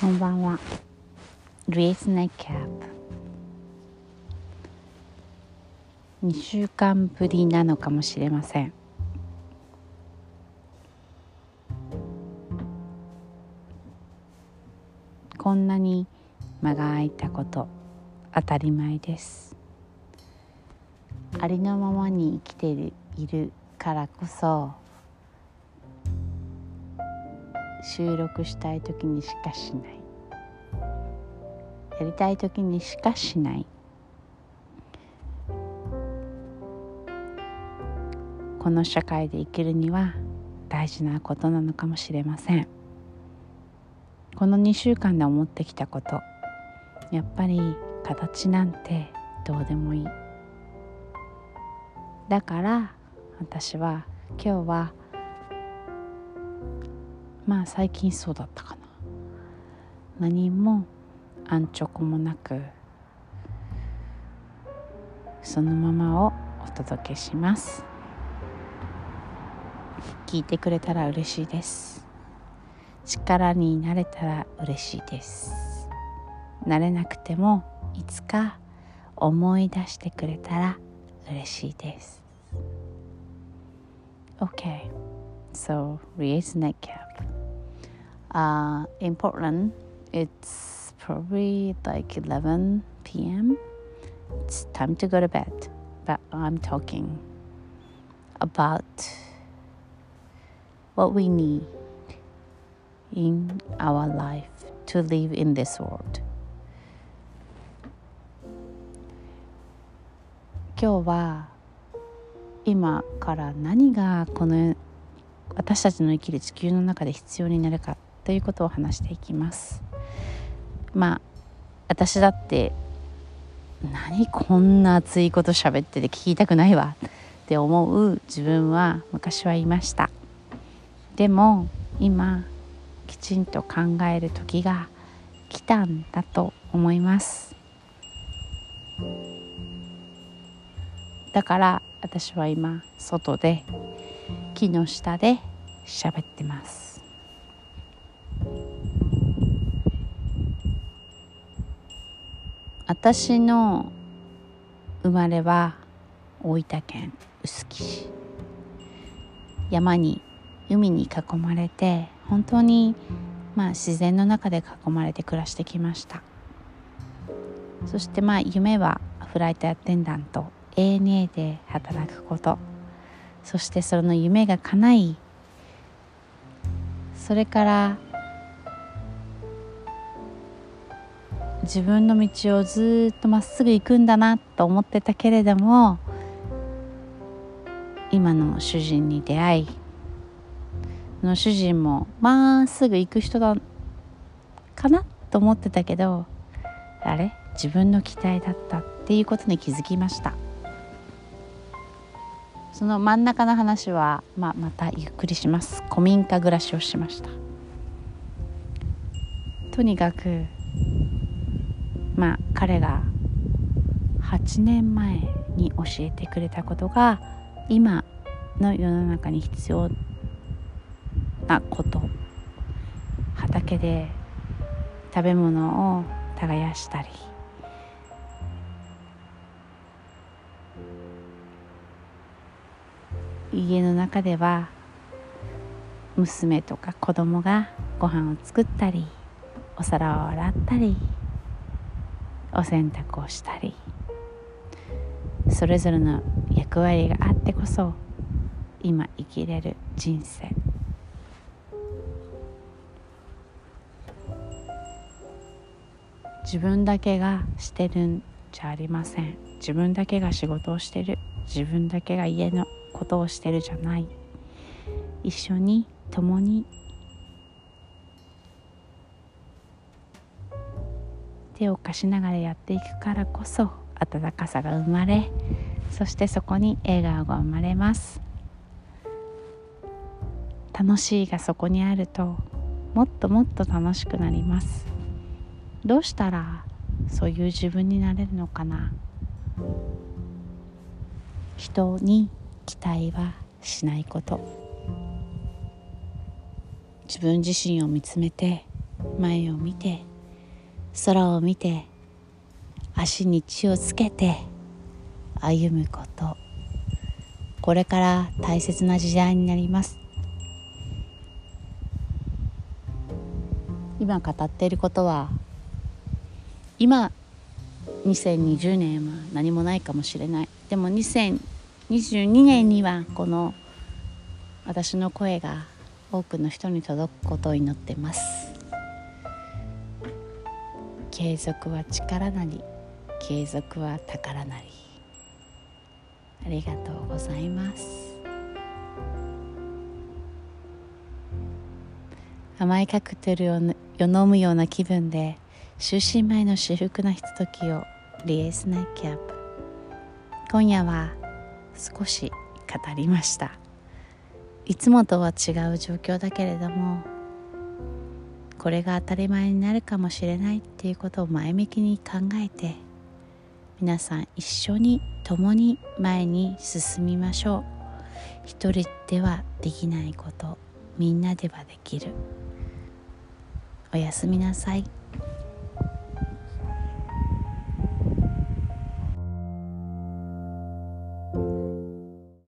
こんばんは。ルイスネキャップ。2週間ぶりなのかもしれません。こんなに間が空いたこと当たり前です。ありのままに生きているからこそ収録したい時にしかしない。やりたい時にしかしない。この社会で生きるには大事なことなのかもしれません。この2週間で思ってきたこと。やっぱり形なんてどうでもいい。だから私は今日はまあ最近そうだったかな。何も安直もなくそのままをお届けします。聞いてくれたら嬉しいです。力になれたら嬉しいです。なれなくてもいつか思い出してくれたら嬉しいです。Okay, so raise neck cap. Uh, in Portland, it's probably like 11 p.m. It's time to go to bed. But I'm talking about what we need in our life to live in this world. 今日は今から何がこの私たちの生きる地球の中で必要になるか ということを話していきます。まあ私だって何こんな熱いこと喋ってて聞きたくないわ。って思う自分は昔はいました。でも今きちんと考える時が来たんだと思います。だから私は今外で木の下で喋ってます。私の生まれは大分県臼杵市。山に海に囲まれて本当にまあ自然の中で囲まれて暮らしてきました。そしてまあ夢はフライトアテンダント ANA で働くこと。そしてその夢が叶いそれから自分の道をずっとまっすぐ行くんだなと思ってたけれども今の主人に出会いの主人もまっすぐ行く人だかなと思ってたけどあれ？自分の期待だったっていうことに気づきました。その真ん中の話は、まあ、またゆっくりします。古民家暮らしをしました。とにかく彼が8年前に教えてくれたことが今の世の中に必要なこと畑で食べ物を耕したり。家の中では娘とか子供がご飯を作ったりお皿を洗ったり。お洗濯をしたりそれぞれの役割があってこそ今生きれる人生。自分だけがしてるんじゃありません。自分だけが仕事をしてる。自分だけが家のことをしてるじゃない。一緒に共に手を貸しながらやっていくからこそ温かさが生まれそしてそこに笑顔が生まれます。楽しいがそこにあるともっともっと楽しくなります。どうしたらそういう自分になれるのかな。人に期待はしないこと。自分自身を見つめて前を見て空を見て足に血をつけて歩むこと。これから大切な時代になります。今語っていることは今2020年は何もないかもしれない。でも2022年にはこの私の声が多くの人に届くことを祈ってます。継続は力なり継続は宝なり。ありがとうございます。甘いカクテルを飲むような気分で就寝前の至福なひとときをリエースナイキャップ。今夜は少し語りました。いつもとは違う状況だけれどもこれが当たり前になるかもしれないっていうことを前向きに考えて皆さん一緒に共に前に進みましょう一人ではできないことみんなではできるおやすみなさい。